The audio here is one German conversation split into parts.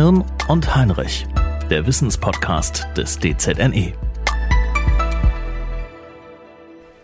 Hirn und Heinrich, der Wissenspodcast des DZNE.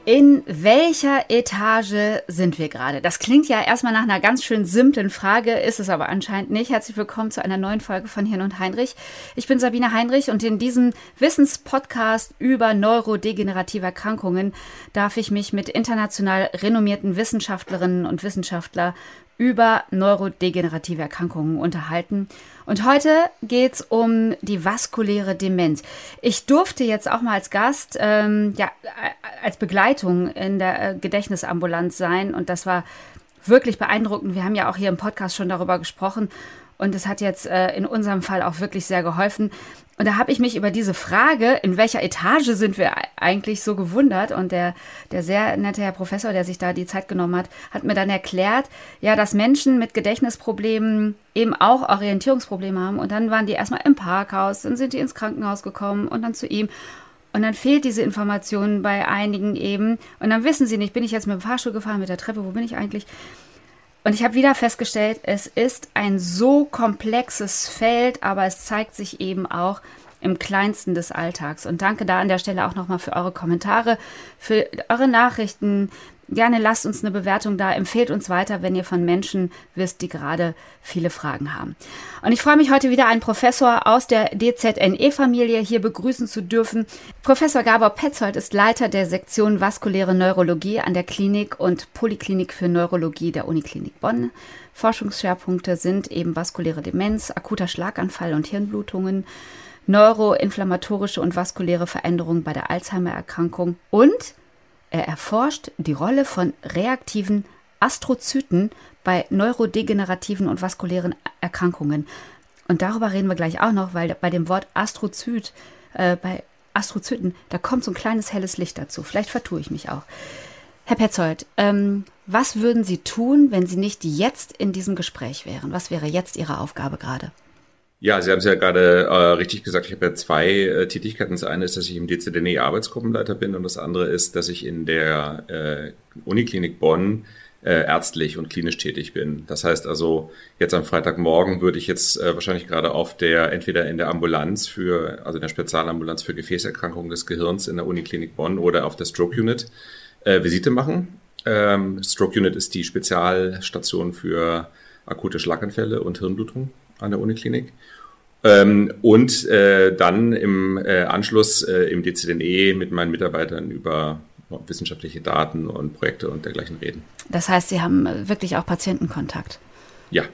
In welcher Etage sind wir gerade? Das klingt ja erstmal nach einer ganz schön simplen Frage, ist es aber anscheinend nicht. Herzlich willkommen zu einer neuen Folge von Hirn und Heinrich. Ich bin Sabine Heinrich und in diesem Wissenspodcast über neurodegenerative Erkrankungen darf ich mich mit international renommierten Wissenschaftlerinnen und Wissenschaftlern über neurodegenerative Erkrankungen unterhalten. Und heute geht's um die vaskuläre Demenz. Ich durfte jetzt auch mal als Gast, ähm, ja, als Begleitung in der äh, Gedächtnisambulanz sein und das war wirklich beeindruckend. Wir haben ja auch hier im Podcast schon darüber gesprochen und es hat jetzt äh, in unserem Fall auch wirklich sehr geholfen. Und da habe ich mich über diese Frage, in welcher Etage sind wir eigentlich so gewundert. Und der, der sehr nette Herr Professor, der sich da die Zeit genommen hat, hat mir dann erklärt, ja, dass Menschen mit Gedächtnisproblemen eben auch Orientierungsprobleme haben. Und dann waren die erstmal im Parkhaus, dann sind die ins Krankenhaus gekommen und dann zu ihm. Und dann fehlt diese Information bei einigen eben. Und dann wissen sie nicht, bin ich jetzt mit dem Fahrstuhl gefahren, mit der Treppe, wo bin ich eigentlich? Und ich habe wieder festgestellt, es ist ein so komplexes Feld, aber es zeigt sich eben auch im kleinsten des Alltags. Und danke da an der Stelle auch nochmal für eure Kommentare, für eure Nachrichten, Gerne lasst uns eine Bewertung da, empfehlt uns weiter, wenn ihr von Menschen wisst, die gerade viele Fragen haben. Und ich freue mich heute wieder einen Professor aus der DZNE-Familie hier begrüßen zu dürfen. Professor Gabor Petzold ist Leiter der Sektion Vaskuläre Neurologie an der Klinik und Poliklinik für Neurologie der Uniklinik Bonn. Forschungsschwerpunkte sind eben vaskuläre Demenz, akuter Schlaganfall und Hirnblutungen, neuroinflammatorische und vaskuläre Veränderungen bei der Alzheimer-Erkrankung und er erforscht die Rolle von reaktiven Astrozyten bei neurodegenerativen und vaskulären Erkrankungen. Und darüber reden wir gleich auch noch, weil bei dem Wort Astrozyt, äh, bei Astrozyten, da kommt so ein kleines helles Licht dazu. Vielleicht vertue ich mich auch. Herr Petzold, ähm, was würden Sie tun, wenn Sie nicht jetzt in diesem Gespräch wären? Was wäre jetzt Ihre Aufgabe gerade? Ja, Sie haben es ja gerade äh, richtig gesagt. Ich habe ja zwei äh, Tätigkeiten. Das eine ist, dass ich im DZNE Arbeitsgruppenleiter bin und das andere ist, dass ich in der äh, Uniklinik Bonn äh, ärztlich und klinisch tätig bin. Das heißt also, jetzt am Freitagmorgen würde ich jetzt äh, wahrscheinlich gerade auf der, entweder in der Ambulanz für, also in der Spezialambulanz für Gefäßerkrankungen des Gehirns in der Uniklinik Bonn oder auf der Stroke Unit äh, Visite machen. Ähm, Stroke Unit ist die Spezialstation für akute Schlaganfälle und Hirnblutung an der Uniklinik. Ähm, und äh, dann im äh, Anschluss äh, im DCDNE mit meinen Mitarbeitern über wissenschaftliche Daten und Projekte und dergleichen reden. Das heißt, Sie haben äh, wirklich auch Patientenkontakt? Ja.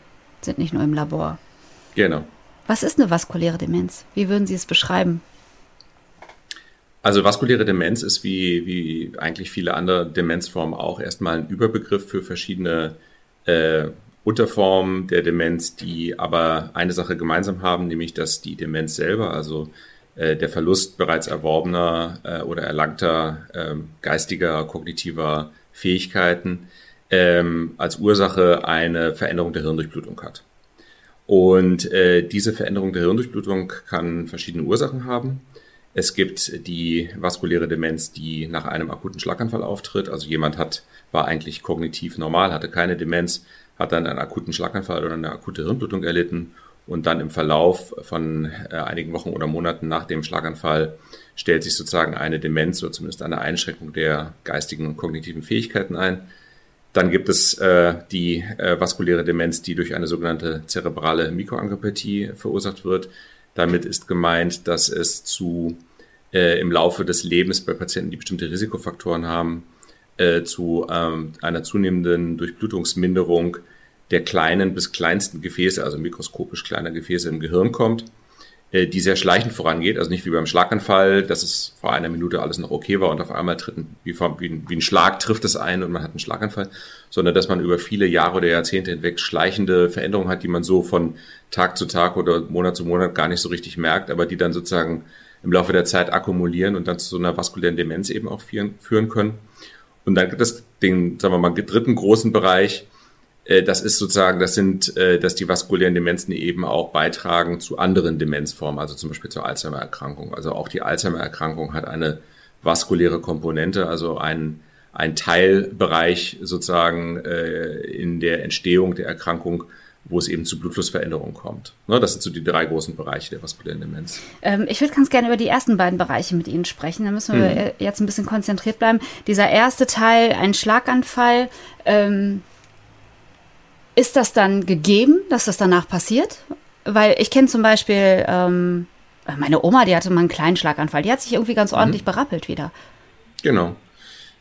Sind nicht nur im Labor? Genau. Was ist eine vaskuläre Demenz? Wie würden Sie es beschreiben? Also vaskuläre Demenz ist wie, wie eigentlich viele andere Demenzformen auch erstmal ein Überbegriff für verschiedene äh, Unterformen der Demenz, die aber eine Sache gemeinsam haben, nämlich dass die Demenz selber, also äh, der Verlust bereits erworbener äh, oder erlangter äh, geistiger, kognitiver Fähigkeiten ähm, als Ursache eine Veränderung der Hirndurchblutung hat. Und äh, diese Veränderung der Hirndurchblutung kann verschiedene Ursachen haben. Es gibt die vaskuläre Demenz, die nach einem akuten Schlaganfall auftritt. Also jemand hat, war eigentlich kognitiv normal, hatte keine Demenz, hat dann einen akuten Schlaganfall oder eine akute Hirnblutung erlitten und dann im Verlauf von äh, einigen Wochen oder Monaten nach dem Schlaganfall stellt sich sozusagen eine Demenz oder zumindest eine Einschränkung der geistigen und kognitiven Fähigkeiten ein. Dann gibt es äh, die äh, vaskuläre Demenz, die durch eine sogenannte zerebrale Mikroangiopathie verursacht wird. Damit ist gemeint, dass es zu äh, im Laufe des Lebens bei Patienten, die bestimmte Risikofaktoren haben, äh, zu ähm, einer zunehmenden Durchblutungsminderung der kleinen bis kleinsten Gefäße, also mikroskopisch kleiner Gefäße im Gehirn kommt, äh, die sehr schleichend vorangeht, also nicht wie beim Schlaganfall, dass es vor einer Minute alles noch okay war und auf einmal tritt ein, wie, ein, Schlag trifft es ein und man hat einen Schlaganfall, sondern dass man über viele Jahre oder Jahrzehnte hinweg schleichende Veränderungen hat, die man so von Tag zu Tag oder Monat zu Monat gar nicht so richtig merkt, aber die dann sozusagen im Laufe der Zeit akkumulieren und dann zu so einer vaskulären Demenz eben auch führen können. Und dann gibt es den, sagen wir mal, dritten großen Bereich. Äh, das ist sozusagen, das sind, äh, dass die vaskulären Demenzen eben auch beitragen zu anderen Demenzformen, also zum Beispiel zur Alzheimer-Erkrankung. Also auch die Alzheimer-Erkrankung hat eine vaskuläre Komponente, also ein, ein Teilbereich sozusagen äh, in der Entstehung der Erkrankung wo es eben zu Blutflussveränderungen kommt. Ne, das sind so die drei großen Bereiche der vaskulären Demenz. Ähm, ich würde ganz gerne über die ersten beiden Bereiche mit Ihnen sprechen. Da müssen wir mhm. jetzt ein bisschen konzentriert bleiben. Dieser erste Teil, ein Schlaganfall, ähm, ist das dann gegeben, dass das danach passiert? Weil ich kenne zum Beispiel ähm, meine Oma, die hatte mal einen kleinen Schlaganfall. Die hat sich irgendwie ganz ordentlich mhm. berappelt wieder. Genau.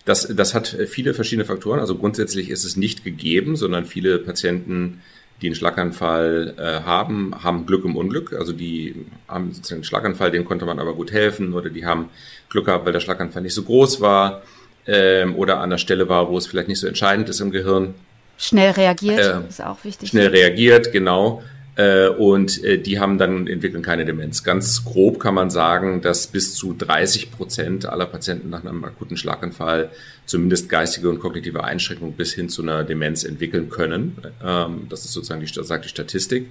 Das, das hat viele verschiedene Faktoren. Also grundsätzlich ist es nicht gegeben, sondern viele Patienten, die einen Schlaganfall äh, haben, haben Glück im Unglück. Also die haben sozusagen einen Schlaganfall, dem konnte man aber gut helfen. Oder die haben Glück gehabt, weil der Schlaganfall nicht so groß war ähm, oder an der Stelle war, wo es vielleicht nicht so entscheidend ist im Gehirn. Schnell reagiert, äh, ist auch wichtig. Schnell reagiert, genau. Äh, und äh, die haben dann entwickeln keine Demenz. Ganz grob kann man sagen, dass bis zu 30 Prozent aller Patienten nach einem akuten Schlaganfall zumindest geistige und kognitive Einschränkungen bis hin zu einer Demenz entwickeln können. Ähm, das ist sozusagen die, sagt die Statistik.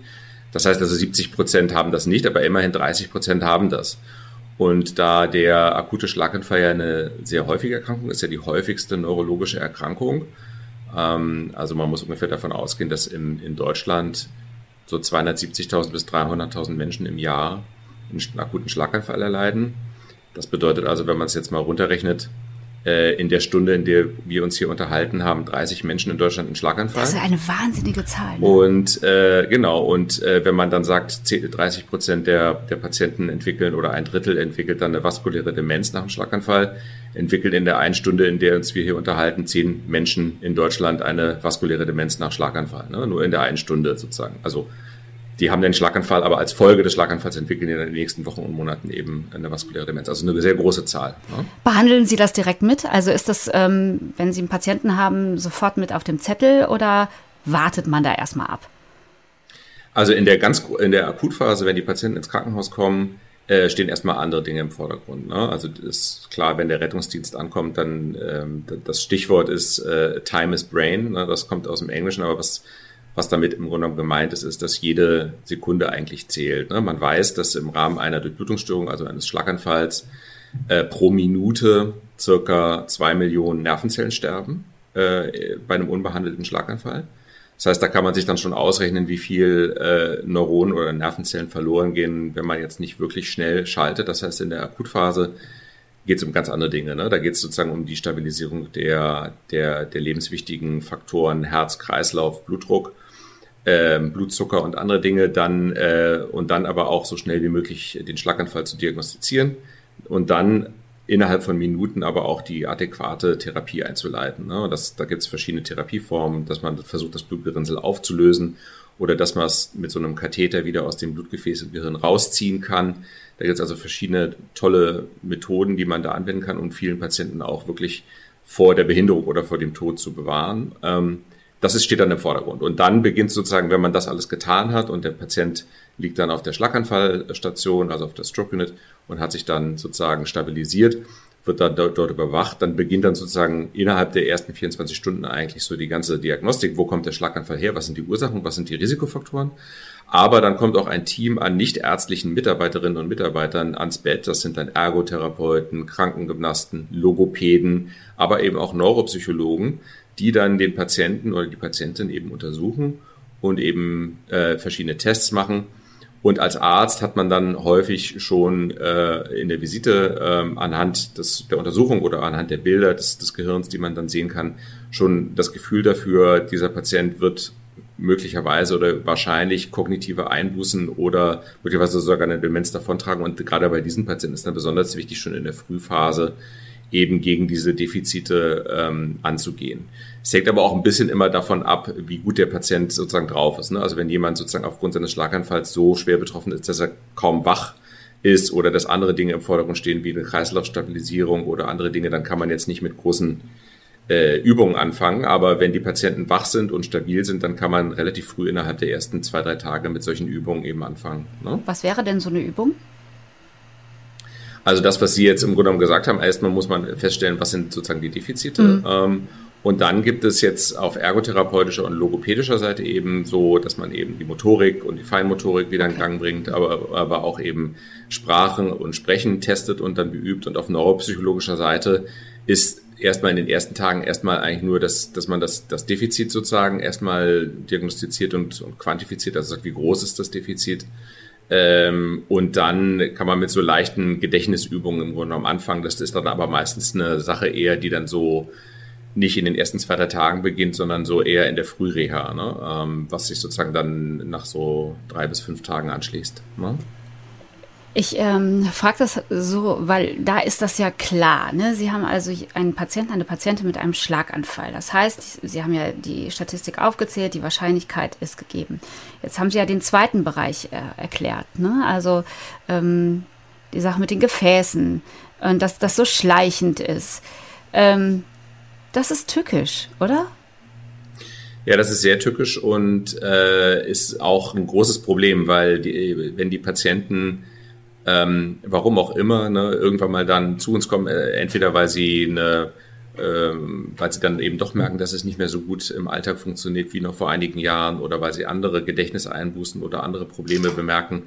Das heißt also 70 Prozent haben das nicht, aber immerhin 30 Prozent haben das. Und da der akute Schlaganfall ja eine sehr häufige Erkrankung ist, ja die häufigste neurologische Erkrankung. Ähm, also man muss ungefähr davon ausgehen, dass in, in Deutschland so 270.000 bis 300.000 Menschen im Jahr einen akuten Schlaganfall erleiden. Das bedeutet also, wenn man es jetzt mal runterrechnet, in der Stunde, in der wir uns hier unterhalten, haben 30 Menschen in Deutschland einen Schlaganfall. Das ist eine wahnsinnige Zahl. Ne? Und äh, genau, und äh, wenn man dann sagt, 30 Prozent der, der Patienten entwickeln oder ein Drittel entwickelt dann eine vaskuläre Demenz nach einem Schlaganfall, entwickelt in der einen Stunde, in der uns wir hier unterhalten, zehn Menschen in Deutschland eine vaskuläre Demenz nach Schlaganfall. Ne? Nur in der einen Stunde sozusagen. Also die haben den Schlaganfall, aber als Folge des Schlaganfalls entwickeln die in den nächsten Wochen und Monaten eben eine vaskuläre Demenz. Also eine sehr große Zahl. Ne? Behandeln Sie das direkt mit? Also ist das, ähm, wenn Sie einen Patienten haben, sofort mit auf dem Zettel oder wartet man da erstmal ab? Also in der ganz in der Akutphase, wenn die Patienten ins Krankenhaus kommen, äh, stehen erstmal andere Dinge im Vordergrund. Ne? Also ist klar, wenn der Rettungsdienst ankommt, dann ähm, das Stichwort ist äh, Time is Brain. Ne? Das kommt aus dem Englischen, aber was was damit im Grunde gemeint ist, ist, dass jede Sekunde eigentlich zählt. Ne? Man weiß, dass im Rahmen einer Durchblutungsstörung, also eines Schlaganfalls, äh, pro Minute circa zwei Millionen Nervenzellen sterben äh, bei einem unbehandelten Schlaganfall. Das heißt, da kann man sich dann schon ausrechnen, wie viel äh, Neuronen oder Nervenzellen verloren gehen, wenn man jetzt nicht wirklich schnell schaltet. Das heißt, in der Akutphase geht es um ganz andere Dinge. Ne? Da geht es sozusagen um die Stabilisierung der, der, der lebenswichtigen Faktoren Herz, Kreislauf, Blutdruck, äh, Blutzucker und andere Dinge. Dann äh, und dann aber auch so schnell wie möglich den Schlaganfall zu diagnostizieren und dann innerhalb von Minuten aber auch die adäquate Therapie einzuleiten. Ne? Das, da gibt es verschiedene Therapieformen, dass man versucht, das Blutgerinnsel aufzulösen oder dass man es mit so einem Katheter wieder aus dem Blutgefäß im Gehirn rausziehen kann. Da gibt es also verschiedene tolle Methoden, die man da anwenden kann, um vielen Patienten auch wirklich vor der Behinderung oder vor dem Tod zu bewahren. Ähm, das ist, steht dann im Vordergrund. Und dann beginnt sozusagen, wenn man das alles getan hat und der Patient liegt dann auf der Schlaganfallstation, also auf der Stroke Unit und hat sich dann sozusagen stabilisiert, wird dann dort, dort überwacht. Dann beginnt dann sozusagen innerhalb der ersten 24 Stunden eigentlich so die ganze Diagnostik. Wo kommt der Schlaganfall her? Was sind die Ursachen? Was sind die Risikofaktoren? Aber dann kommt auch ein Team an nichtärztlichen Mitarbeiterinnen und Mitarbeitern ans Bett. Das sind dann Ergotherapeuten, Krankengymnasten, Logopäden, aber eben auch Neuropsychologen, die dann den Patienten oder die Patientin eben untersuchen und eben äh, verschiedene Tests machen und als Arzt hat man dann häufig schon äh, in der Visite äh, anhand des, der Untersuchung oder anhand der Bilder des, des Gehirns, die man dann sehen kann, schon das Gefühl dafür, dieser Patient wird möglicherweise oder wahrscheinlich kognitive Einbußen oder möglicherweise sogar eine Demenz davontragen. Und gerade bei diesen Patienten ist dann besonders wichtig, schon in der Frühphase eben gegen diese Defizite ähm, anzugehen. Es hängt aber auch ein bisschen immer davon ab, wie gut der Patient sozusagen drauf ist. Ne? Also wenn jemand sozusagen aufgrund seines Schlaganfalls so schwer betroffen ist, dass er kaum wach ist oder dass andere Dinge im Vordergrund stehen, wie eine Kreislaufstabilisierung oder andere Dinge, dann kann man jetzt nicht mit großen äh, Übungen anfangen. Aber wenn die Patienten wach sind und stabil sind, dann kann man relativ früh innerhalb der ersten zwei, drei Tage mit solchen Übungen eben anfangen. Ne? Was wäre denn so eine Übung? Also das, was Sie jetzt im Grunde genommen gesagt haben, erstmal muss man feststellen, was sind sozusagen die Defizite. Mhm. Ähm, und dann gibt es jetzt auf ergotherapeutischer und logopädischer Seite eben so, dass man eben die Motorik und die Feinmotorik wieder in Gang bringt, aber, aber auch eben Sprachen und Sprechen testet und dann beübt. Und auf neuropsychologischer Seite ist erstmal in den ersten Tagen erstmal eigentlich nur, dass, dass man das, das Defizit sozusagen erstmal diagnostiziert und, und quantifiziert, also sagt, wie groß ist das Defizit. Ähm, und dann kann man mit so leichten Gedächtnisübungen im Grunde am Anfang, das ist dann aber meistens eine Sache eher, die dann so nicht in den ersten zwei, drei Tagen beginnt, sondern so eher in der Frühreha, ne? ähm, was sich sozusagen dann nach so drei bis fünf Tagen anschließt. Ne? Ich ähm, frage das so, weil da ist das ja klar. Ne? Sie haben also einen Patienten, eine Patientin mit einem Schlaganfall. Das heißt, Sie haben ja die Statistik aufgezählt, die Wahrscheinlichkeit ist gegeben. Jetzt haben Sie ja den zweiten Bereich äh, erklärt. Ne? Also ähm, die Sache mit den Gefäßen und dass das so schleichend ist. Ähm, das ist tückisch, oder? Ja, das ist sehr tückisch und äh, ist auch ein großes Problem, weil die, wenn die Patienten, ähm, warum auch immer, ne, irgendwann mal dann zu uns kommen, äh, entweder weil sie eine ähm, weil sie dann eben doch merken, dass es nicht mehr so gut im Alltag funktioniert wie noch vor einigen Jahren oder weil sie andere Gedächtniseinbußen oder andere Probleme bemerken.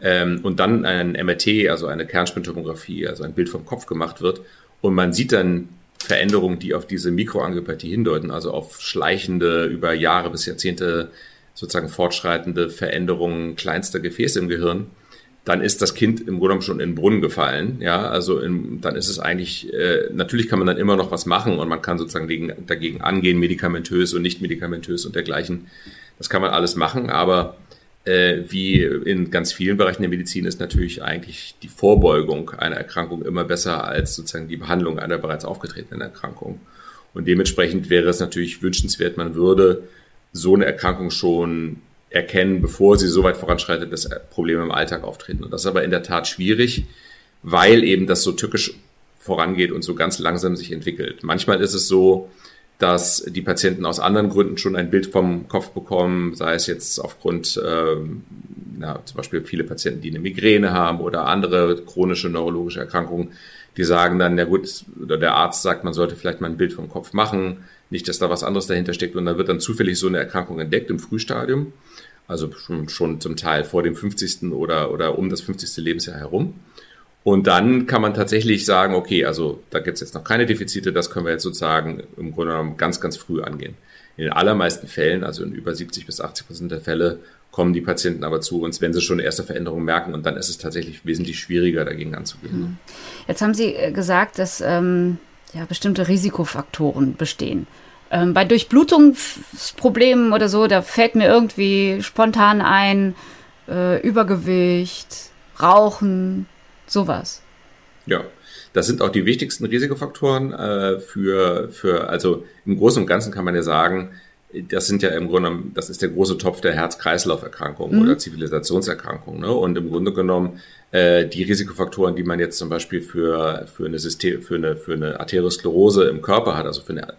Ähm, und dann ein MRT, also eine Kernspintomographie, also ein Bild vom Kopf gemacht wird. Und man sieht dann Veränderungen, die auf diese Mikroangiopathie hindeuten, also auf schleichende, über Jahre bis Jahrzehnte sozusagen fortschreitende Veränderungen kleinster Gefäße im Gehirn, dann ist das Kind im Grunde schon in den Brunnen gefallen. Ja, also in, dann ist es eigentlich, äh, natürlich kann man dann immer noch was machen und man kann sozusagen dagegen, dagegen angehen, medikamentös und nicht medikamentös und dergleichen. Das kann man alles machen, aber äh, wie in ganz vielen Bereichen der Medizin ist natürlich eigentlich die Vorbeugung einer Erkrankung immer besser als sozusagen die Behandlung einer bereits aufgetretenen Erkrankung. Und dementsprechend wäre es natürlich wünschenswert, man würde so eine Erkrankung schon erkennen, bevor sie so weit voranschreitet, dass Probleme im Alltag auftreten. Und das ist aber in der Tat schwierig, weil eben das so tückisch vorangeht und so ganz langsam sich entwickelt. Manchmal ist es so, dass die Patienten aus anderen Gründen schon ein Bild vom Kopf bekommen, sei es jetzt aufgrund, ähm, na, zum Beispiel viele Patienten, die eine Migräne haben oder andere chronische neurologische Erkrankungen, die sagen dann, ja gut, oder der Arzt sagt, man sollte vielleicht mal ein Bild vom Kopf machen, nicht, dass da was anderes dahinter steckt und dann wird dann zufällig so eine Erkrankung entdeckt im Frühstadium, also schon, schon zum Teil vor dem 50. oder, oder um das 50. Lebensjahr herum. Und dann kann man tatsächlich sagen, okay, also da gibt es jetzt noch keine Defizite, das können wir jetzt sozusagen im Grunde genommen ganz, ganz früh angehen. In den allermeisten Fällen, also in über 70 bis 80 Prozent der Fälle, kommen die Patienten aber zu uns, wenn sie schon erste Veränderungen merken und dann ist es tatsächlich wesentlich schwieriger, dagegen anzugehen. Jetzt haben Sie äh, gesagt, dass ähm, ja, bestimmte Risikofaktoren bestehen. Ähm, bei Durchblutungsproblemen oder so, da fällt mir irgendwie spontan ein, äh, Übergewicht, Rauchen, Sowas. Ja, das sind auch die wichtigsten Risikofaktoren äh, für, für, also im Großen und Ganzen kann man ja sagen, das sind ja im Grunde, das ist der große Topf der Herz-Kreislauf-Erkrankungen mhm. oder Zivilisationserkrankungen. Ne? Und im Grunde genommen äh, die Risikofaktoren, die man jetzt zum Beispiel für, für eine System, für eine, für eine Arteriosklerose im Körper hat, also für eine,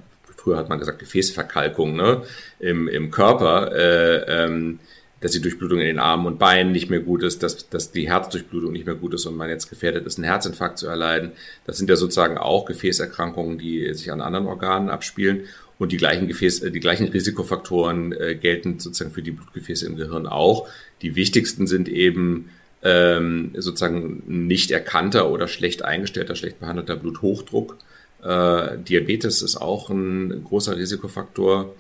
früher hat man gesagt Gefäßverkalkung ne? im, im Körper, äh, ähm, dass die Durchblutung in den Armen und Beinen nicht mehr gut ist, dass, dass die Herzdurchblutung nicht mehr gut ist und man jetzt gefährdet ist, einen Herzinfarkt zu erleiden. Das sind ja sozusagen auch Gefäßerkrankungen, die sich an anderen Organen abspielen. Und die gleichen Gefäß, die gleichen Risikofaktoren äh, gelten sozusagen für die Blutgefäße im Gehirn auch. Die wichtigsten sind eben ähm, sozusagen nicht erkannter oder schlecht eingestellter, schlecht behandelter Bluthochdruck. Äh, Diabetes ist auch ein großer Risikofaktor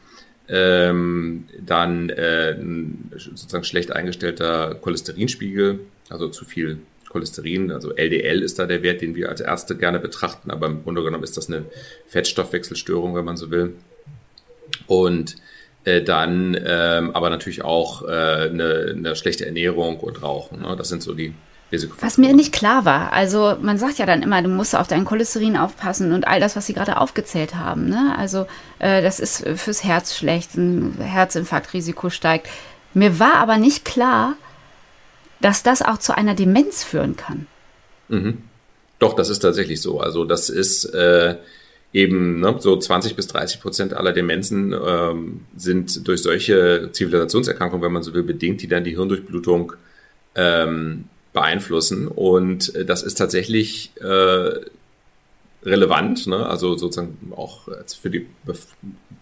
ähm, dann äh, sozusagen schlecht eingestellter Cholesterinspiegel, also zu viel Cholesterin, also LDL ist da der Wert, den wir als Ärzte gerne betrachten, aber im Grunde genommen ist das eine Fettstoffwechselstörung, wenn man so will. Und äh, dann ähm, aber natürlich auch äh, eine, eine schlechte Ernährung und Rauchen. Ne? Das sind so die. Was mir nicht klar war, also man sagt ja dann immer, du musst auf dein Cholesterin aufpassen und all das, was Sie gerade aufgezählt haben. Ne? Also äh, das ist fürs Herz schlecht, ein Herzinfarktrisiko steigt. Mir war aber nicht klar, dass das auch zu einer Demenz führen kann. Mhm. Doch, das ist tatsächlich so. Also das ist äh, eben ne, so 20 bis 30 Prozent aller Demenzen ähm, sind durch solche Zivilisationserkrankungen, wenn man so will, bedingt, die dann die Hirndurchblutung ähm, beeinflussen. Und äh, das ist tatsächlich äh, relevant, ne? also sozusagen auch für die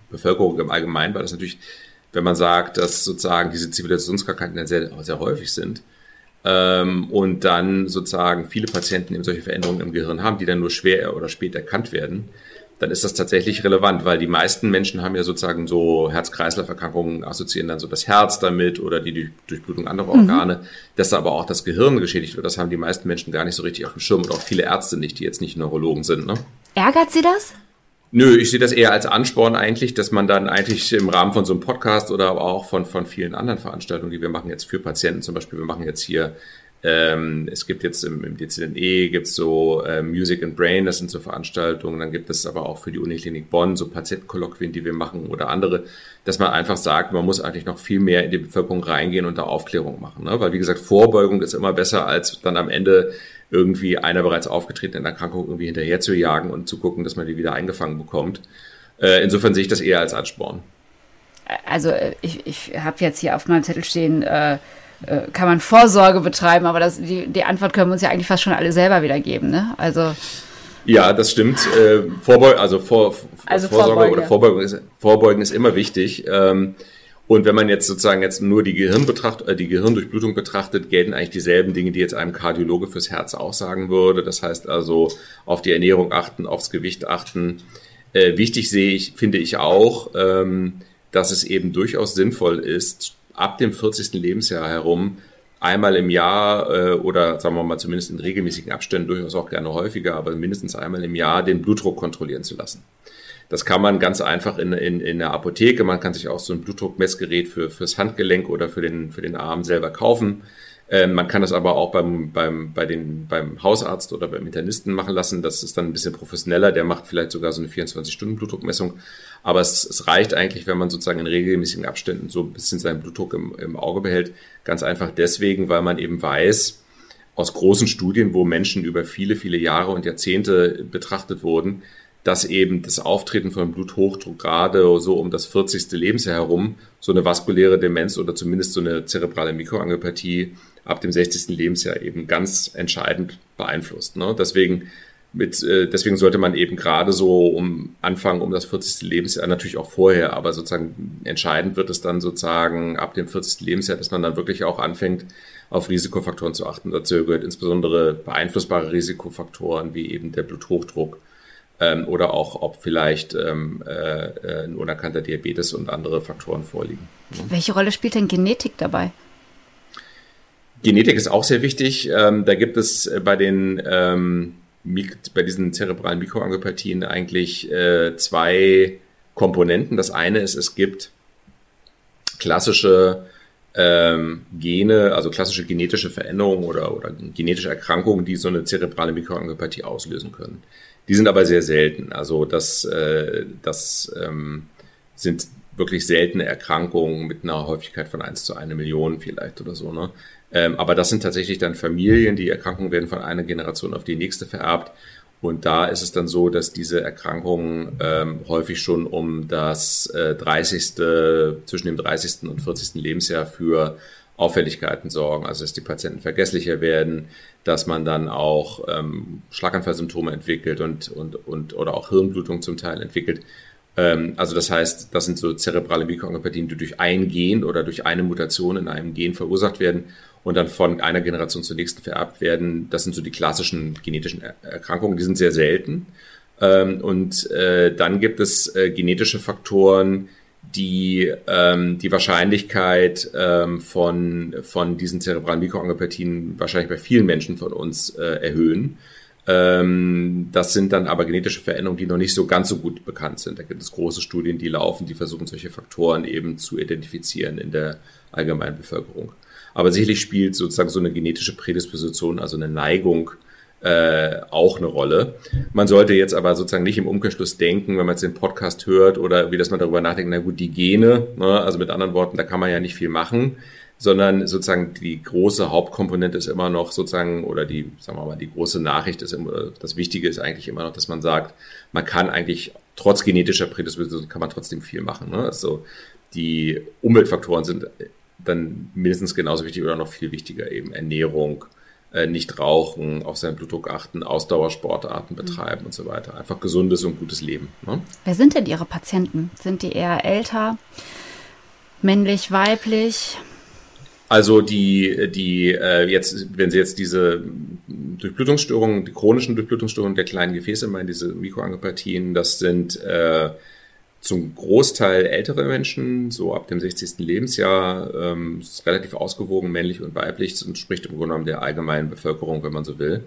Bevölkerung im Allgemeinen, weil das natürlich, wenn man sagt, dass sozusagen diese Zivilisationskrankheiten sehr, sehr häufig sind, ähm, und dann sozusagen viele Patienten eben solche Veränderungen im Gehirn haben, die dann nur schwer oder spät erkannt werden, dann ist das tatsächlich relevant, weil die meisten Menschen haben ja sozusagen so Herz-Kreislauf-Erkrankungen, assoziieren dann so das Herz damit oder die Durchblutung anderer mhm. Organe, dass da aber auch das Gehirn geschädigt wird. Das haben die meisten Menschen gar nicht so richtig auf dem Schirm und auch viele Ärzte nicht, die jetzt nicht Neurologen sind. Ne? Ärgert Sie das? Nö, ich sehe das eher als Ansporn eigentlich, dass man dann eigentlich im Rahmen von so einem Podcast oder aber auch von, von vielen anderen Veranstaltungen, die wir machen jetzt für Patienten zum Beispiel, wir machen jetzt hier ähm, es gibt jetzt im, im DCNE gibt's so äh, Music and Brain, das sind so Veranstaltungen. Dann gibt es aber auch für die Uniklinik Bonn so Patientenkolloquien, die wir machen oder andere, dass man einfach sagt, man muss eigentlich noch viel mehr in die Bevölkerung reingehen und da Aufklärung machen. Ne? Weil wie gesagt, Vorbeugung ist immer besser, als dann am Ende irgendwie einer bereits aufgetretenen Erkrankung irgendwie hinterher zu jagen und zu gucken, dass man die wieder eingefangen bekommt. Äh, insofern sehe ich das eher als Ansporn. Also äh, ich, ich habe jetzt hier auf meinem Zettel stehen, äh, äh, kann man Vorsorge betreiben, aber das, die, die Antwort können wir uns ja eigentlich fast schon alle selber wieder geben, ne? Also. Ja, das stimmt. Äh, Vorbeug also, vor, also Vorsorge Vorbeuge. oder Vorbeugen ist, Vorbeugen ist immer wichtig. Ähm, und wenn man jetzt sozusagen jetzt nur die, Gehirn betracht, äh, die Gehirndurchblutung betrachtet, gelten eigentlich dieselben Dinge, die jetzt einem Kardiologe fürs Herz auch sagen würde. Das heißt also auf die Ernährung achten, aufs Gewicht achten. Äh, wichtig sehe ich, finde ich auch, ähm, dass es eben durchaus sinnvoll ist, ab dem 40. Lebensjahr herum einmal im Jahr äh, oder sagen wir mal zumindest in regelmäßigen Abständen, durchaus auch gerne häufiger, aber mindestens einmal im Jahr den Blutdruck kontrollieren zu lassen. Das kann man ganz einfach in, in, in der Apotheke, man kann sich auch so ein Blutdruckmessgerät für, fürs Handgelenk oder für den, für den Arm selber kaufen. Ähm, man kann das aber auch beim, beim, bei den, beim Hausarzt oder beim Internisten machen lassen. Das ist dann ein bisschen professioneller. Der macht vielleicht sogar so eine 24-Stunden-Blutdruckmessung. Aber es, es reicht eigentlich, wenn man sozusagen in regelmäßigen Abständen so ein bisschen seinen Blutdruck im, im Auge behält. Ganz einfach deswegen, weil man eben weiß, aus großen Studien, wo Menschen über viele, viele Jahre und Jahrzehnte betrachtet wurden, dass eben das Auftreten von Bluthochdruck gerade so um das 40. Lebensjahr herum so eine vaskuläre Demenz oder zumindest so eine zerebrale Mikroangiopathie ab dem 60. Lebensjahr eben ganz entscheidend beeinflusst. Ne? Deswegen mit, äh, deswegen sollte man eben gerade so um Anfang um das 40. Lebensjahr, natürlich auch vorher, aber sozusagen entscheidend wird es dann sozusagen ab dem 40. Lebensjahr, dass man dann wirklich auch anfängt, auf Risikofaktoren zu achten. Dazu gehört insbesondere beeinflussbare Risikofaktoren wie eben der Bluthochdruck ähm, oder auch, ob vielleicht ähm, äh, ein unerkannter Diabetes und andere Faktoren vorliegen. Welche Rolle spielt denn Genetik dabei? Genetik ist auch sehr wichtig. Ähm, da gibt es bei den ähm, bei diesen zerebralen Mikroangiopathien eigentlich äh, zwei Komponenten. Das eine ist, es gibt klassische ähm, Gene, also klassische genetische Veränderungen oder, oder genetische Erkrankungen, die so eine zerebrale Mikroangiopathie auslösen können. Die sind aber sehr selten. Also das, äh, das ähm, sind wirklich seltene Erkrankungen mit einer Häufigkeit von eins zu eine Million vielleicht oder so. Ne? Ähm, aber das sind tatsächlich dann Familien, die Erkrankungen werden von einer Generation auf die nächste vererbt. Und da ist es dann so, dass diese Erkrankungen ähm, häufig schon um das äh, 30. zwischen dem 30. und 40. Lebensjahr für Auffälligkeiten sorgen, also dass die Patienten vergesslicher werden, dass man dann auch ähm, Schlaganfallsymptome entwickelt und, und, und oder auch Hirnblutung zum Teil entwickelt. Ähm, also das heißt, das sind so zerebrale Mikroangiopathien, die durch ein Gen oder durch eine Mutation in einem Gen verursacht werden und dann von einer Generation zur nächsten vererbt werden. Das sind so die klassischen genetischen Erkrankungen, die sind sehr selten. Ähm, und äh, dann gibt es äh, genetische Faktoren, die ähm, die Wahrscheinlichkeit ähm, von, von diesen zerebralen Mikroangiopathien wahrscheinlich bei vielen Menschen von uns äh, erhöhen. Ähm, das sind dann aber genetische Veränderungen, die noch nicht so ganz so gut bekannt sind. Da gibt es große Studien, die laufen, die versuchen, solche Faktoren eben zu identifizieren in der allgemeinen Bevölkerung. Aber sicherlich spielt sozusagen so eine genetische Prädisposition, also eine Neigung, äh, auch eine Rolle. Man sollte jetzt aber sozusagen nicht im Umkehrschluss denken, wenn man jetzt den Podcast hört oder wie das man darüber nachdenkt, na gut, die Gene, ne, also mit anderen Worten, da kann man ja nicht viel machen, sondern sozusagen die große Hauptkomponente ist immer noch sozusagen, oder die, sagen wir mal, die große Nachricht ist immer, das Wichtige ist eigentlich immer noch, dass man sagt, man kann eigentlich trotz genetischer Prädisposition kann man trotzdem viel machen. Ne? Also die Umweltfaktoren sind dann mindestens genauso wichtig oder noch viel wichtiger eben Ernährung, äh, nicht rauchen, auf seinen Blutdruck achten, Ausdauersportarten betreiben mhm. und so weiter. Einfach gesundes und gutes Leben. Ne? Wer sind denn Ihre Patienten? Sind die eher älter, männlich, weiblich? Also die, die äh, jetzt, wenn Sie jetzt diese Durchblutungsstörungen, die chronischen Durchblutungsstörungen der kleinen Gefäße, meinen diese Mikroangiopathien, das sind äh, zum Großteil ältere Menschen, so ab dem 60. Lebensjahr, ähm, ist relativ ausgewogen, männlich und weiblich, das entspricht im Grunde genommen der allgemeinen Bevölkerung, wenn man so will.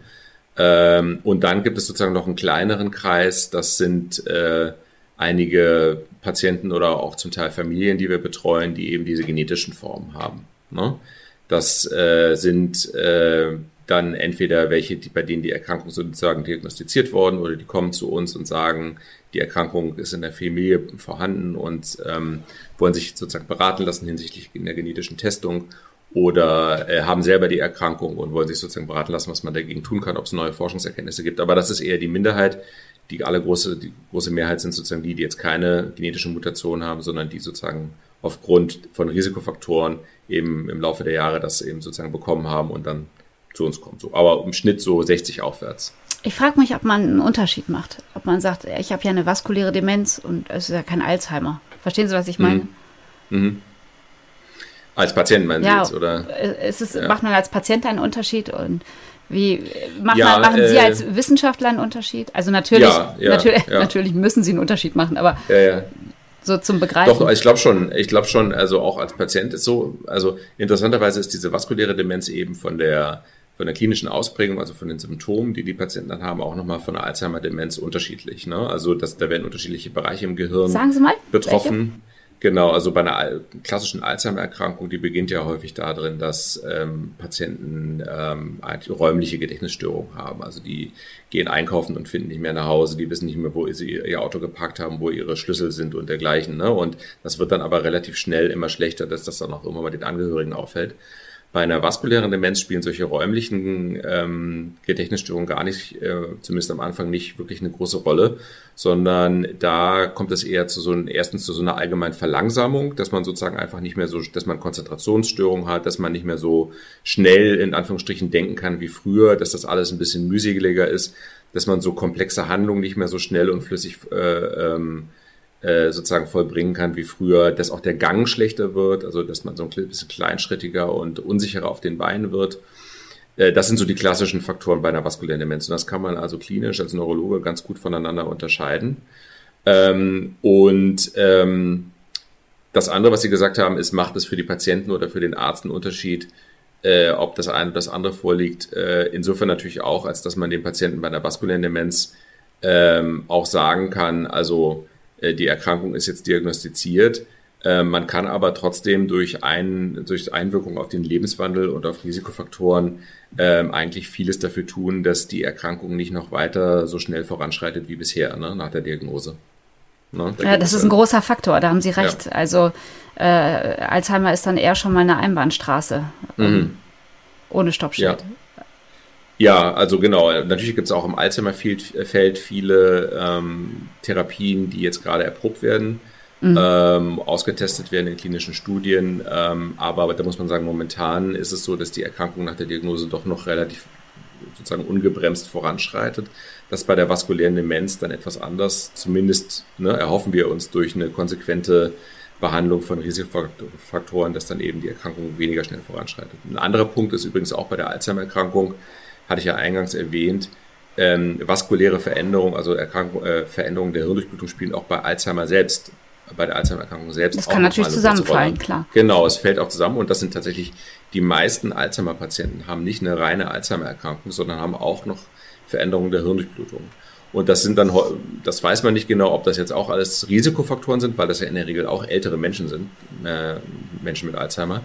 Ähm, und dann gibt es sozusagen noch einen kleineren Kreis, das sind äh, einige Patienten oder auch zum Teil Familien, die wir betreuen, die eben diese genetischen Formen haben. Ne? Das äh, sind äh, dann entweder welche, die, bei denen die Erkrankung sozusagen diagnostiziert worden oder die kommen zu uns und sagen, die Erkrankung ist in der Familie vorhanden und ähm, wollen sich sozusagen beraten lassen hinsichtlich in der genetischen Testung oder äh, haben selber die Erkrankung und wollen sich sozusagen beraten lassen, was man dagegen tun kann, ob es neue Forschungserkenntnisse gibt. Aber das ist eher die Minderheit. Die alle große, die große Mehrheit sind sozusagen die, die jetzt keine genetische Mutation haben, sondern die sozusagen aufgrund von Risikofaktoren eben im Laufe der Jahre das eben sozusagen bekommen haben und dann zu uns kommen. So, aber im Schnitt so 60 aufwärts. Ich frage mich, ob man einen Unterschied macht. Ob man sagt, ich habe ja eine vaskuläre Demenz und es ist ja kein Alzheimer. Verstehen Sie, was ich meine? Mhm. Mhm. Als Patient meinen ja, Sie jetzt, oder? Ist es, ja. Macht man als Patient einen Unterschied und wie macht ja, man, machen äh, Sie als Wissenschaftler einen Unterschied? Also natürlich, natürlich, natürlich müssen Sie einen Unterschied machen, aber so zum Begreifen. Doch, ich glaube schon, ich glaube schon, also auch als Patient ist so, also interessanterweise ist diese vaskuläre Demenz eben von der von der klinischen Ausprägung, also von den Symptomen, die die Patienten dann haben, auch nochmal von der Alzheimer-Demenz unterschiedlich. Ne? Also das, da werden unterschiedliche Bereiche im Gehirn Sagen Sie mal, betroffen. Welche? Genau, also bei einer klassischen Alzheimer-Erkrankung, die beginnt ja häufig darin, dass ähm, Patienten ähm, räumliche Gedächtnisstörungen haben. Also die gehen einkaufen und finden nicht mehr nach Hause, die wissen nicht mehr, wo sie ihr Auto geparkt haben, wo ihre Schlüssel sind und dergleichen. Ne? Und das wird dann aber relativ schnell immer schlechter, dass das dann auch immer mal den Angehörigen auffällt. Bei einer vaskulären Demenz spielen solche räumlichen ähm, Gedächtnisstörungen gar nicht, äh, zumindest am Anfang nicht wirklich eine große Rolle, sondern da kommt es eher zu so einem, erstens zu so einer allgemeinen Verlangsamung, dass man sozusagen einfach nicht mehr so, dass man Konzentrationsstörungen hat, dass man nicht mehr so schnell in Anführungsstrichen denken kann wie früher, dass das alles ein bisschen mühseliger ist, dass man so komplexe Handlungen nicht mehr so schnell und flüssig äh, ähm, äh, sozusagen vollbringen kann wie früher, dass auch der Gang schlechter wird, also dass man so ein bisschen kleinschrittiger und unsicherer auf den Beinen wird. Äh, das sind so die klassischen Faktoren bei einer vaskulären Demenz. Und das kann man also klinisch als Neurologe ganz gut voneinander unterscheiden. Ähm, und ähm, das andere, was Sie gesagt haben, ist, macht es für die Patienten oder für den Arzt einen Unterschied, äh, ob das eine oder das andere vorliegt. Insofern natürlich auch, als dass man den Patienten bei einer vaskulären Demenz ähm, auch sagen kann, also die Erkrankung ist jetzt diagnostiziert. Äh, man kann aber trotzdem durch, ein, durch Einwirkung auf den Lebenswandel und auf Risikofaktoren ähm, eigentlich vieles dafür tun, dass die Erkrankung nicht noch weiter so schnell voranschreitet wie bisher ne, nach der Diagnose. Ne, da ja, das ist ein großer Faktor, da haben Sie recht. Ja. Also äh, Alzheimer ist dann eher schon mal eine Einbahnstraße mhm. ohne Stoppschild. Ja. Ja, also genau. Natürlich gibt es auch im Alzheimer-Feld viele ähm, Therapien, die jetzt gerade erprobt werden, mhm. ähm, ausgetestet werden in klinischen Studien. Ähm, aber da muss man sagen, momentan ist es so, dass die Erkrankung nach der Diagnose doch noch relativ sozusagen ungebremst voranschreitet. Das bei der vaskulären Demenz dann etwas anders. Zumindest ne, erhoffen wir uns durch eine konsequente Behandlung von Risikofaktoren, dass dann eben die Erkrankung weniger schnell voranschreitet. Ein anderer Punkt ist übrigens auch bei der Alzheimer-Erkrankung, hatte ich ja eingangs erwähnt, ähm, vaskuläre Veränderungen, also Erkrankung, äh, Veränderungen der Hirndurchblutung spielen auch bei Alzheimer selbst, bei der Alzheimer-Erkrankung selbst. Das kann natürlich zusammenfallen, klar. Genau, es fällt auch zusammen und das sind tatsächlich die meisten Alzheimer-Patienten haben nicht eine reine Alzheimer-Erkrankung, sondern haben auch noch Veränderungen der Hirndurchblutung. Und das sind dann, das weiß man nicht genau, ob das jetzt auch alles Risikofaktoren sind, weil das ja in der Regel auch ältere Menschen sind, äh, Menschen mit Alzheimer.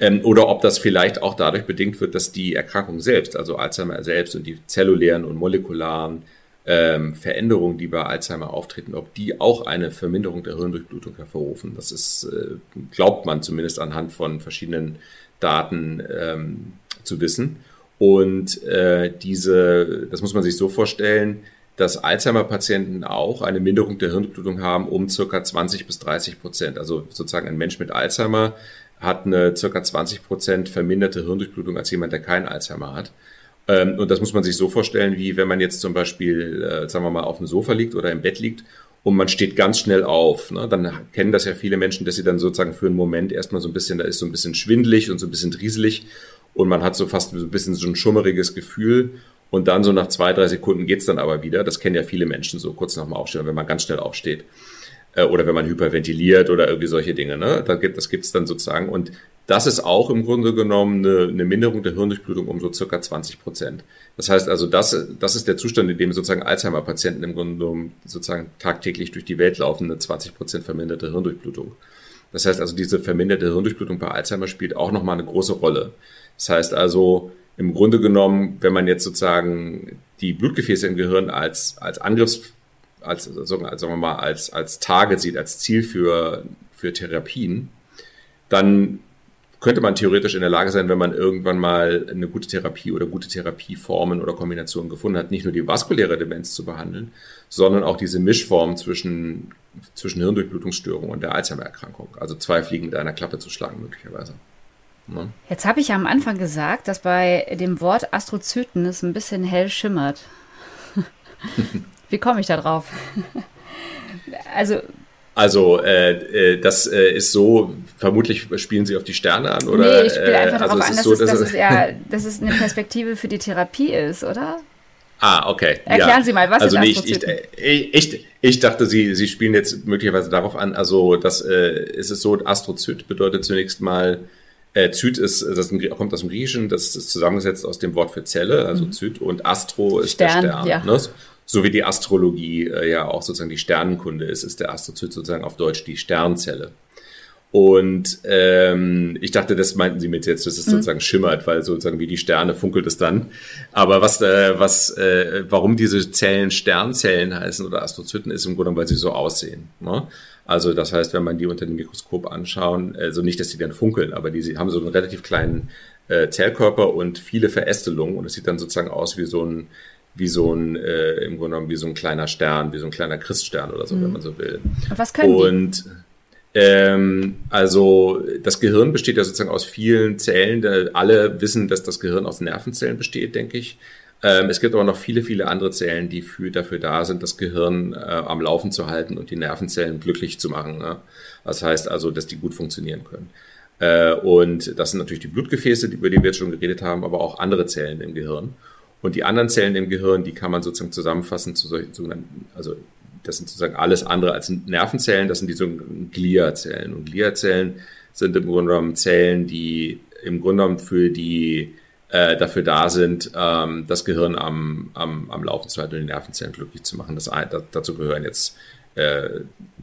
Ähm, oder ob das vielleicht auch dadurch bedingt wird, dass die Erkrankung selbst, also Alzheimer selbst und die zellulären und molekularen ähm, Veränderungen, die bei Alzheimer auftreten, ob die auch eine Verminderung der Hirndurchblutung hervorrufen. Das ist, äh, glaubt man zumindest anhand von verschiedenen Daten ähm, zu wissen. Und äh, diese, das muss man sich so vorstellen, dass Alzheimer-Patienten auch eine Minderung der Hirndurchblutung haben um circa 20 bis 30 Prozent. Also sozusagen ein Mensch mit Alzheimer hat eine circa 20 Prozent verminderte Hirndurchblutung als jemand, der keinen Alzheimer hat. Ähm, und das muss man sich so vorstellen, wie wenn man jetzt zum Beispiel, äh, sagen wir mal, auf dem Sofa liegt oder im Bett liegt und man steht ganz schnell auf. Ne? Dann kennen das ja viele Menschen, dass sie dann sozusagen für einen Moment erstmal so ein bisschen, da ist so ein bisschen schwindlig und so ein bisschen drieselig. und man hat so fast so ein bisschen so ein schummeriges Gefühl und dann so nach zwei, drei Sekunden geht's dann aber wieder. Das kennen ja viele Menschen so kurz nach dem Aufstehen, wenn man ganz schnell aufsteht äh, oder wenn man hyperventiliert oder irgendwie solche Dinge. Ne? Da gibt, das gibt's dann sozusagen. Und das ist auch im Grunde genommen eine, eine Minderung der Hirndurchblutung um so circa 20 Prozent. Das heißt also, das, das ist der Zustand, in dem sozusagen Alzheimer-Patienten im Grunde genommen sozusagen tagtäglich durch die Welt laufen, eine 20 Prozent verminderte Hirndurchblutung. Das heißt also, diese verminderte Hirndurchblutung bei Alzheimer spielt auch nochmal eine große Rolle. Das heißt also, im Grunde genommen, wenn man jetzt sozusagen die Blutgefäße im Gehirn als, als Angriffs, als, sagen wir mal, als, als Target sieht, als Ziel für, für Therapien, dann könnte man theoretisch in der Lage sein, wenn man irgendwann mal eine gute Therapie oder gute Therapieformen oder Kombinationen gefunden hat, nicht nur die vaskuläre Demenz zu behandeln, sondern auch diese Mischform zwischen, zwischen Hirndurchblutungsstörung und der Alzheimer-Erkrankung. Also zwei Fliegen mit einer Klappe zu schlagen, möglicherweise. Ne? Jetzt habe ich ja am Anfang gesagt, dass bei dem Wort Astrozyten es ein bisschen hell schimmert. Wie komme ich da drauf? also also äh, äh, das äh, ist so, vermutlich spielen Sie auf die Sterne an, oder? Nee, ich spiele einfach äh, also darauf an, dass, so, es, dass, es, ja, dass es eine Perspektive für die Therapie ist, oder? Ah, okay. Erklären ja. Sie mal, was also sind nee, ich, ich, ich, ich, dachte, Sie, Sie spielen jetzt möglicherweise darauf an, also das äh, ist es so, Astrozyt bedeutet zunächst mal, äh, Zyt ist, das kommt aus dem Griechischen, das ist zusammengesetzt aus dem Wort für Zelle, also mhm. Zyt, und Astro ist Stern, der Stern. Ja. Ne? So wie die Astrologie äh, ja auch sozusagen die Sternenkunde ist, ist der Astrozyt sozusagen auf Deutsch die Sternzelle. Und ähm, ich dachte, das meinten Sie mit jetzt, dass es mhm. sozusagen schimmert, weil sozusagen wie die Sterne funkelt es dann. Aber was, äh, was, äh, warum diese Zellen Sternzellen heißen oder Astrozyten, ist im Grunde, weil sie so aussehen. Ne? Also das heißt, wenn man die unter dem Mikroskop anschauen, also nicht, dass die dann funkeln, aber die haben so einen relativ kleinen äh, Zellkörper und viele Verästelungen und es sieht dann sozusagen aus wie so ein wie so ein, äh, im Grunde genommen wie so ein kleiner Stern, wie so ein kleiner Christstern oder so, mhm. wenn man so will. Und was können Und die? Ähm, also das Gehirn besteht ja sozusagen aus vielen Zellen. Alle wissen, dass das Gehirn aus Nervenzellen besteht, denke ich. Ähm, es gibt aber noch viele, viele andere Zellen, die für, dafür da sind, das Gehirn äh, am Laufen zu halten und die Nervenzellen glücklich zu machen. Ne? Das heißt also, dass die gut funktionieren können. Äh, und das sind natürlich die Blutgefäße, über die wir jetzt schon geredet haben, aber auch andere Zellen im Gehirn. Und die anderen Zellen im Gehirn, die kann man sozusagen zusammenfassen zu solchen sogenannten, also das sind sozusagen alles andere als Nervenzellen, das sind die sogenannten Gliazellen. Und Gliazellen sind im Grunde genommen Zellen, die im Grunde genommen für die äh, dafür da sind, ähm, das Gehirn am, am, am Laufen zu halten und die Nervenzellen glücklich zu machen. Das, dazu gehören jetzt äh,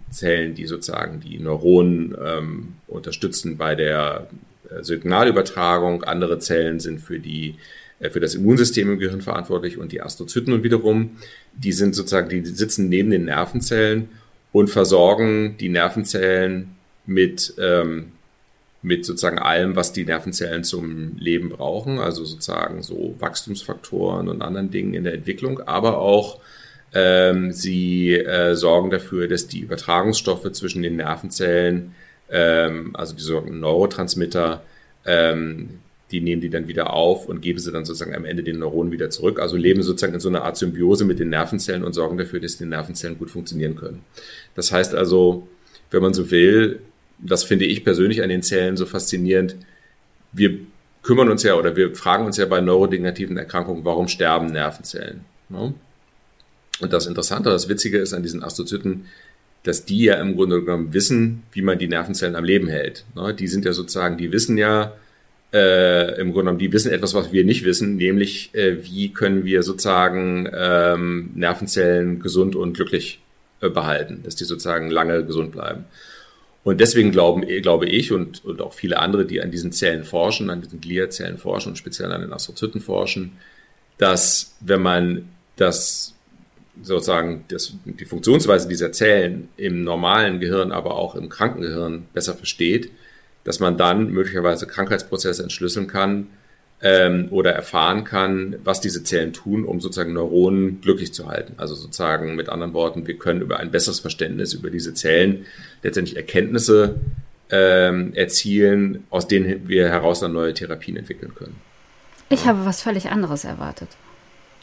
Zellen, die sozusagen die Neuronen ähm, unterstützen bei der äh, Signalübertragung. Andere Zellen sind für die für das Immunsystem im Gehirn verantwortlich und die Astrozyten und wiederum, die sind sozusagen, die sitzen neben den Nervenzellen und versorgen die Nervenzellen mit, ähm, mit sozusagen allem, was die Nervenzellen zum Leben brauchen, also sozusagen so Wachstumsfaktoren und anderen Dingen in der Entwicklung, aber auch ähm, sie äh, sorgen dafür, dass die Übertragungsstoffe zwischen den Nervenzellen, ähm, also die sogenannten Neurotransmitter, ähm, die nehmen die dann wieder auf und geben sie dann sozusagen am Ende den Neuronen wieder zurück. Also leben sozusagen in so einer Art Symbiose mit den Nervenzellen und sorgen dafür, dass die Nervenzellen gut funktionieren können. Das heißt also, wenn man so will, das finde ich persönlich an den Zellen so faszinierend, wir kümmern uns ja oder wir fragen uns ja bei neurodegenerativen Erkrankungen, warum sterben Nervenzellen? Ne? Und das Interessante, das Witzige ist an diesen Astrozyten, dass die ja im Grunde genommen wissen, wie man die Nervenzellen am Leben hält. Ne? Die sind ja sozusagen, die wissen ja, äh, im Grunde genommen, die wissen etwas, was wir nicht wissen, nämlich äh, wie können wir sozusagen ähm, Nervenzellen gesund und glücklich äh, behalten, dass die sozusagen lange gesund bleiben. Und deswegen glauben, glaube ich und, und auch viele andere, die an diesen Zellen forschen, an diesen Gliazellen forschen und speziell an den Astrozyten forschen, dass wenn man das sozusagen das, die Funktionsweise dieser Zellen im normalen Gehirn, aber auch im Krankengehirn besser versteht, dass man dann möglicherweise Krankheitsprozesse entschlüsseln kann ähm, oder erfahren kann, was diese Zellen tun, um sozusagen Neuronen glücklich zu halten. Also sozusagen mit anderen Worten, wir können über ein besseres Verständnis über diese Zellen letztendlich Erkenntnisse ähm, erzielen, aus denen wir heraus dann neue Therapien entwickeln können. Ich habe was völlig anderes erwartet.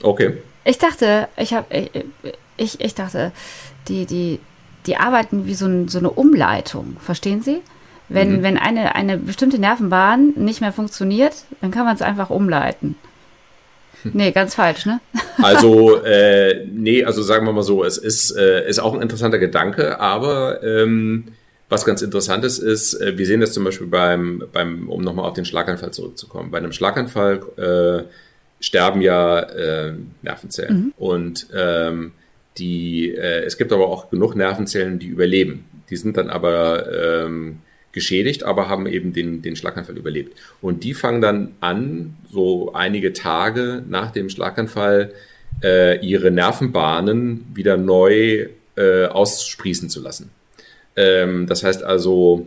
Okay. Ich dachte, ich habe, ich, ich dachte, die, die, die arbeiten wie so, ein, so eine Umleitung. Verstehen Sie? Wenn, mhm. wenn eine, eine bestimmte Nervenbahn nicht mehr funktioniert, dann kann man es einfach umleiten. Nee, ganz falsch, ne? Also, äh, nee, also sagen wir mal so, es ist, äh, ist auch ein interessanter Gedanke, aber ähm, was ganz interessant ist, ist, äh, wir sehen das zum Beispiel beim, beim um nochmal auf den Schlaganfall zurückzukommen. Bei einem Schlaganfall äh, sterben ja äh, Nervenzellen. Mhm. Und ähm, die, äh, es gibt aber auch genug Nervenzellen, die überleben. Die sind dann aber ähm, geschädigt, aber haben eben den, den Schlaganfall überlebt. Und die fangen dann an, so einige Tage nach dem Schlaganfall, äh, ihre Nervenbahnen wieder neu äh, aussprießen zu lassen. Ähm, das heißt also,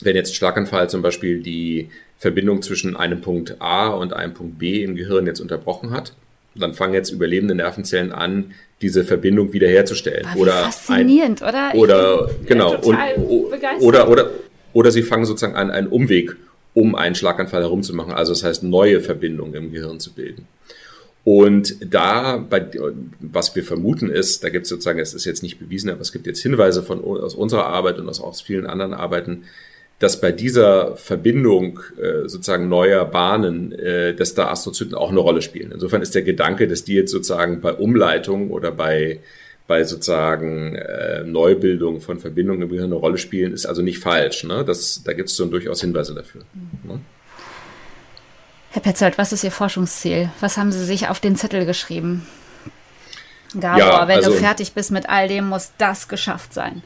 wenn jetzt Schlaganfall zum Beispiel die Verbindung zwischen einem Punkt A und einem Punkt B im Gehirn jetzt unterbrochen hat, dann fangen jetzt überlebende Nervenzellen an, diese Verbindung wiederherzustellen. Oder faszinierend, ein, oder? Oder genau und, oder oder oder sie fangen sozusagen an, einen Umweg um einen Schlaganfall herumzumachen. Also das heißt, neue Verbindungen im Gehirn zu bilden. Und da, bei, was wir vermuten ist, da gibt es sozusagen, es ist jetzt nicht bewiesen, aber es gibt jetzt Hinweise von, aus unserer Arbeit und aus, aus vielen anderen Arbeiten, dass bei dieser Verbindung äh, sozusagen neuer Bahnen, äh, dass da Astrozyten auch eine Rolle spielen. Insofern ist der Gedanke, dass die jetzt sozusagen bei Umleitung oder bei bei sozusagen äh, Neubildung von Verbindungen im Gehirn eine Rolle spielen, ist also nicht falsch. Ne? Das, da gibt es schon durchaus Hinweise dafür. Mhm. Ne? Herr Petzold, was ist Ihr Forschungsziel? Was haben Sie sich auf den Zettel geschrieben? Gabor, ja, wenn also, du fertig bist mit all dem, muss das geschafft sein.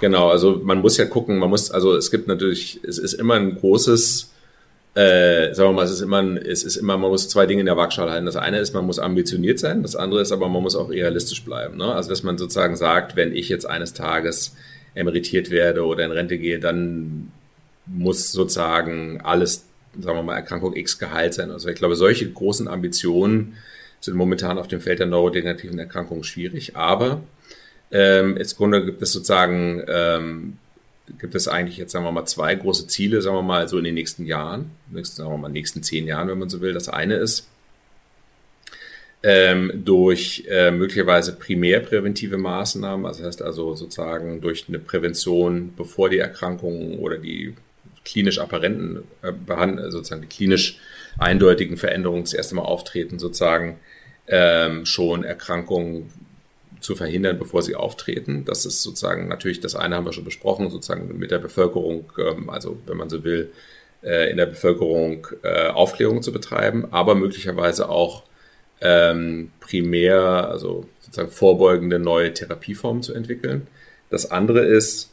Genau, also man muss ja gucken, man muss, also es gibt natürlich, es ist immer ein großes, äh, sagen wir mal, es ist immer, ein, es ist immer, man muss zwei Dinge in der Waagschale halten. Das eine ist, man muss ambitioniert sein, das andere ist aber, man muss auch realistisch bleiben. Ne? Also dass man sozusagen sagt, wenn ich jetzt eines Tages emeritiert werde oder in Rente gehe, dann muss sozusagen alles, sagen wir mal, Erkrankung X geheilt sein. Also ich glaube, solche großen Ambitionen sind momentan auf dem Feld der neurodegenerativen Erkrankungen schwierig, aber ähm, Im Grunde gibt es sozusagen, ähm, gibt es eigentlich jetzt, sagen wir mal, zwei große Ziele, sagen wir mal, so in den nächsten Jahren, nächsten, sagen wir mal, nächsten zehn Jahren, wenn man so will. Das eine ist, ähm, durch äh, möglicherweise primärpräventive Maßnahmen, also das heißt also sozusagen durch eine Prävention, bevor die Erkrankungen oder die klinisch apparenten, äh, sozusagen die klinisch eindeutigen Veränderungen das erste Mal auftreten, sozusagen ähm, schon Erkrankungen zu verhindern, bevor sie auftreten. Das ist sozusagen natürlich, das eine haben wir schon besprochen, sozusagen mit der Bevölkerung, ähm, also wenn man so will, äh, in der Bevölkerung äh, Aufklärung zu betreiben, aber möglicherweise auch ähm, primär, also sozusagen vorbeugende neue Therapieformen zu entwickeln. Das andere ist,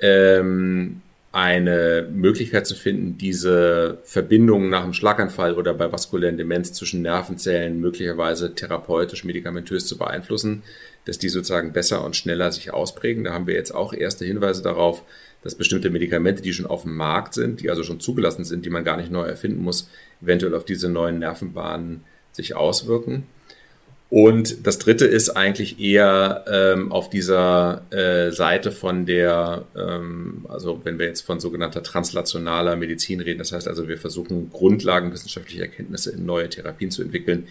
ähm, eine Möglichkeit zu finden, diese Verbindungen nach einem Schlaganfall oder bei vaskulären Demenz zwischen Nervenzellen möglicherweise therapeutisch, medikamentös zu beeinflussen dass die sozusagen besser und schneller sich ausprägen. Da haben wir jetzt auch erste Hinweise darauf, dass bestimmte Medikamente, die schon auf dem Markt sind, die also schon zugelassen sind, die man gar nicht neu erfinden muss, eventuell auf diese neuen Nervenbahnen sich auswirken. Und das dritte ist eigentlich eher ähm, auf dieser äh, Seite von der, ähm, also wenn wir jetzt von sogenannter translationaler Medizin reden, das heißt also, wir versuchen Grundlagen wissenschaftlicher Erkenntnisse in neue Therapien zu entwickeln,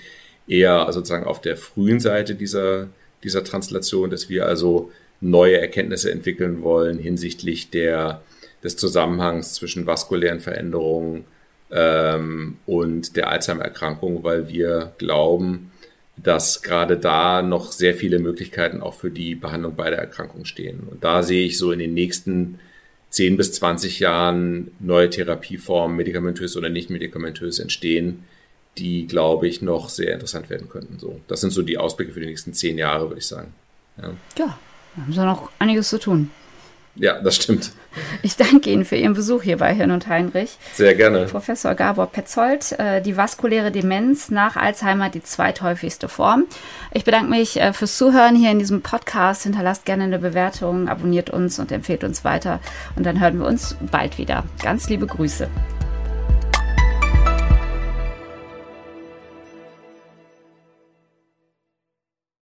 eher sozusagen auf der frühen Seite dieser dieser Translation, dass wir also neue Erkenntnisse entwickeln wollen hinsichtlich der, des Zusammenhangs zwischen vaskulären Veränderungen ähm, und der Alzheimer-Erkrankung, weil wir glauben, dass gerade da noch sehr viele Möglichkeiten auch für die Behandlung beider Erkrankungen stehen. Und da sehe ich so in den nächsten 10 bis 20 Jahren neue Therapieformen, medikamentös oder nicht medikamentös entstehen, die, glaube ich, noch sehr interessant werden könnten. So, das sind so die Ausblicke für die nächsten zehn Jahre, würde ich sagen. Ja, ja da haben sie noch einiges zu tun. Ja, das stimmt. Ich danke Ihnen für Ihren Besuch hier bei Hirn und Heinrich. Sehr gerne. Professor Gabor Petzold, äh, die vaskuläre Demenz nach Alzheimer, die zweithäufigste Form. Ich bedanke mich äh, fürs Zuhören hier in diesem Podcast. Hinterlasst gerne eine Bewertung, abonniert uns und empfehlt uns weiter. Und dann hören wir uns bald wieder. Ganz liebe Grüße.